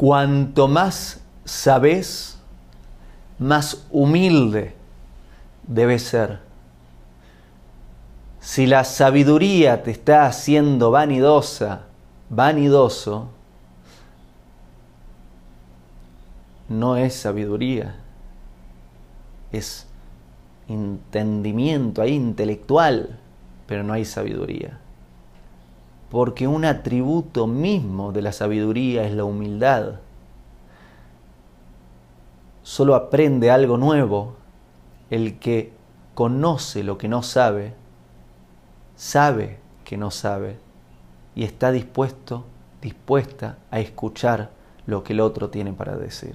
cuanto más sabes, más humilde debes ser. Si la sabiduría te está haciendo vanidosa, vanidoso, no es sabiduría, es entendimiento, hay intelectual, pero no hay sabiduría. Porque un atributo mismo de la sabiduría es la humildad. Solo aprende algo nuevo el que conoce lo que no sabe, sabe que no sabe y está dispuesto, dispuesta a escuchar lo que el otro tiene para decir.